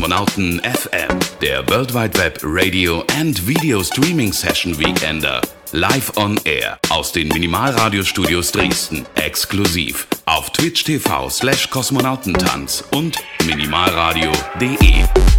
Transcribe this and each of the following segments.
Kosmonauten FM, der World Wide Web Radio and Video Streaming Session Weekender. Live on Air aus den Minimalradiostudios Dresden. Exklusiv auf Twitch TV slash Kosmonautentanz und minimalradio.de.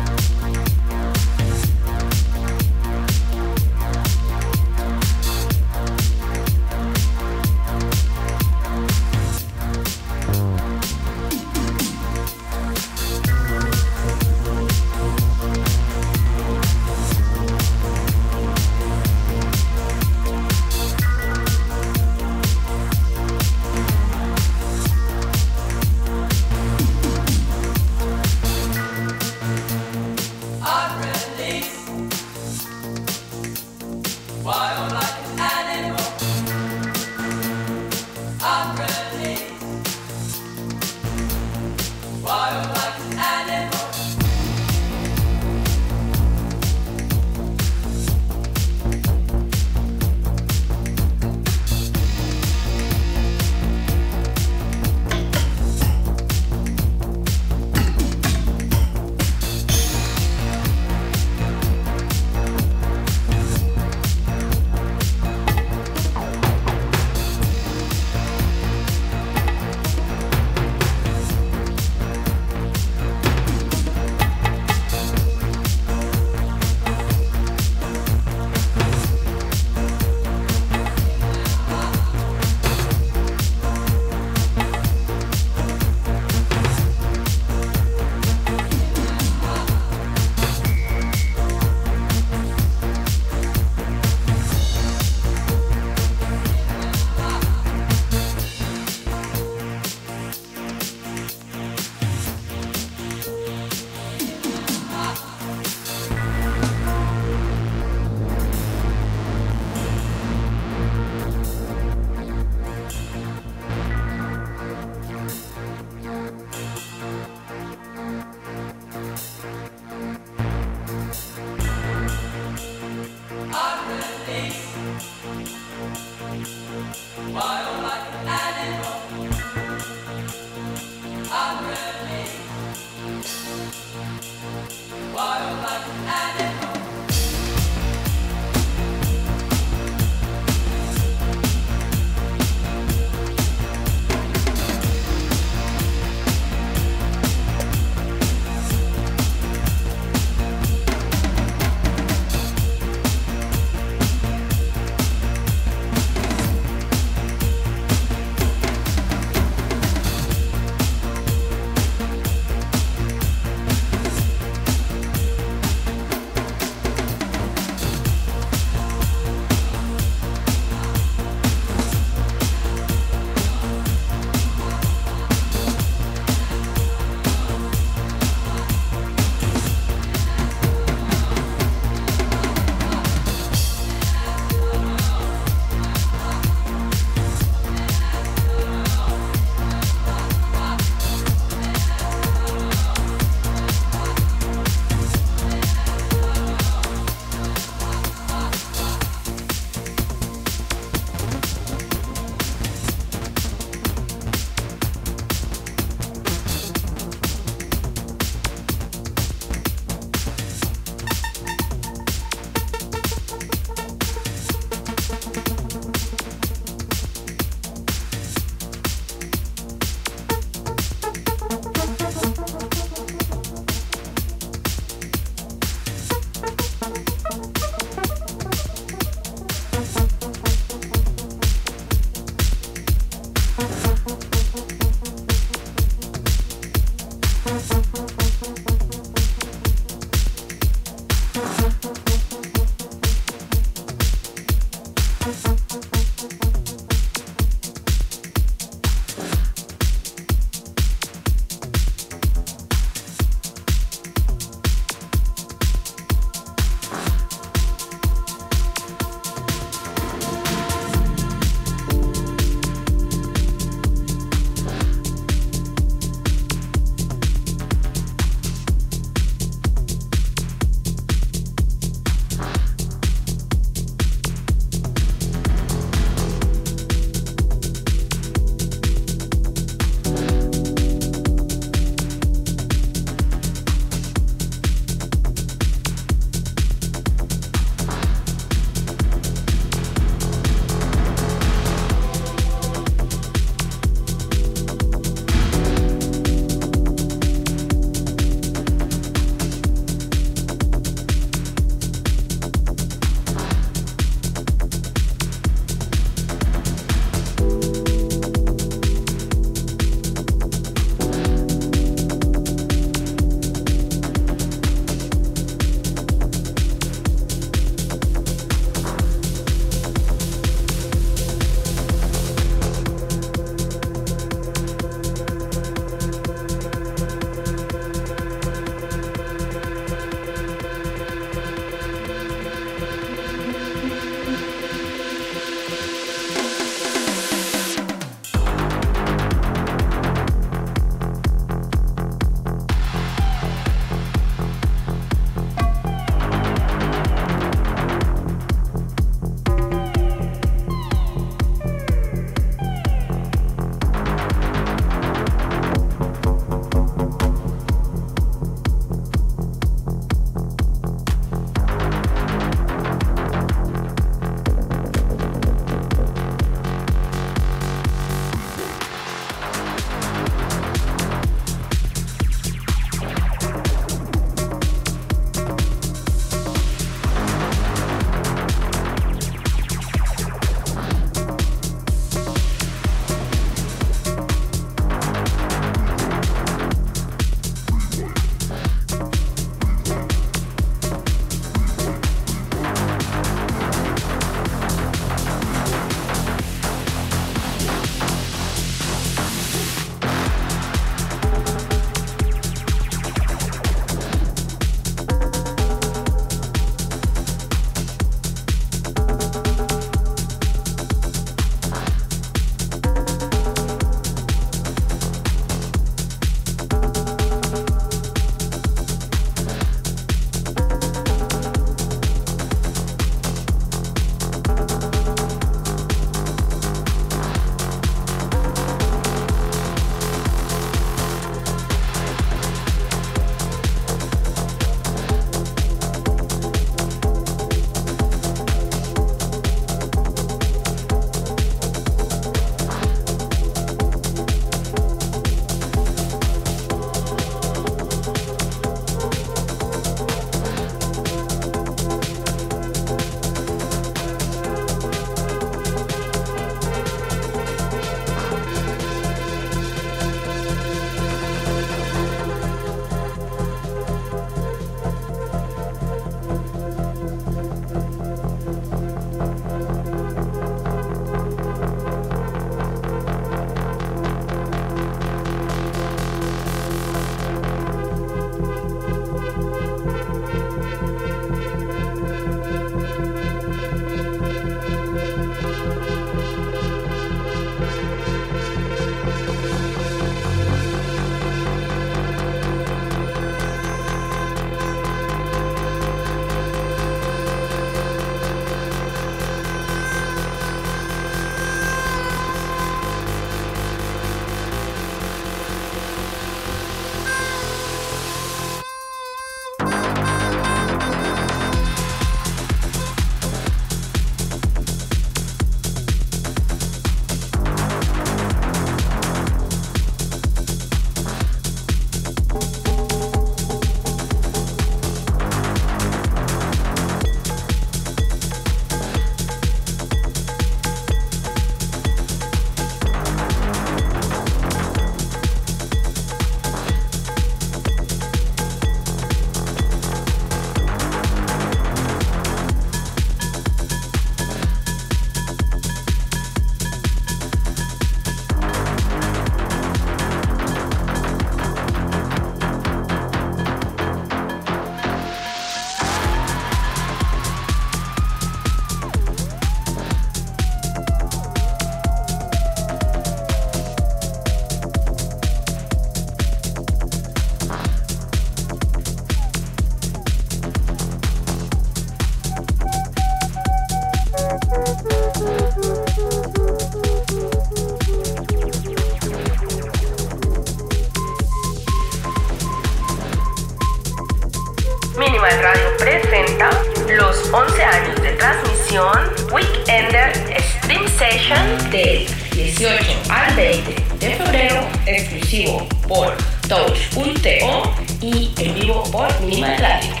11 años de transmisión Weekender Stream Session del 18 al 20 de febrero, exclusivo por Touch.to y en vivo por Minimal Radio.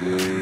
Good.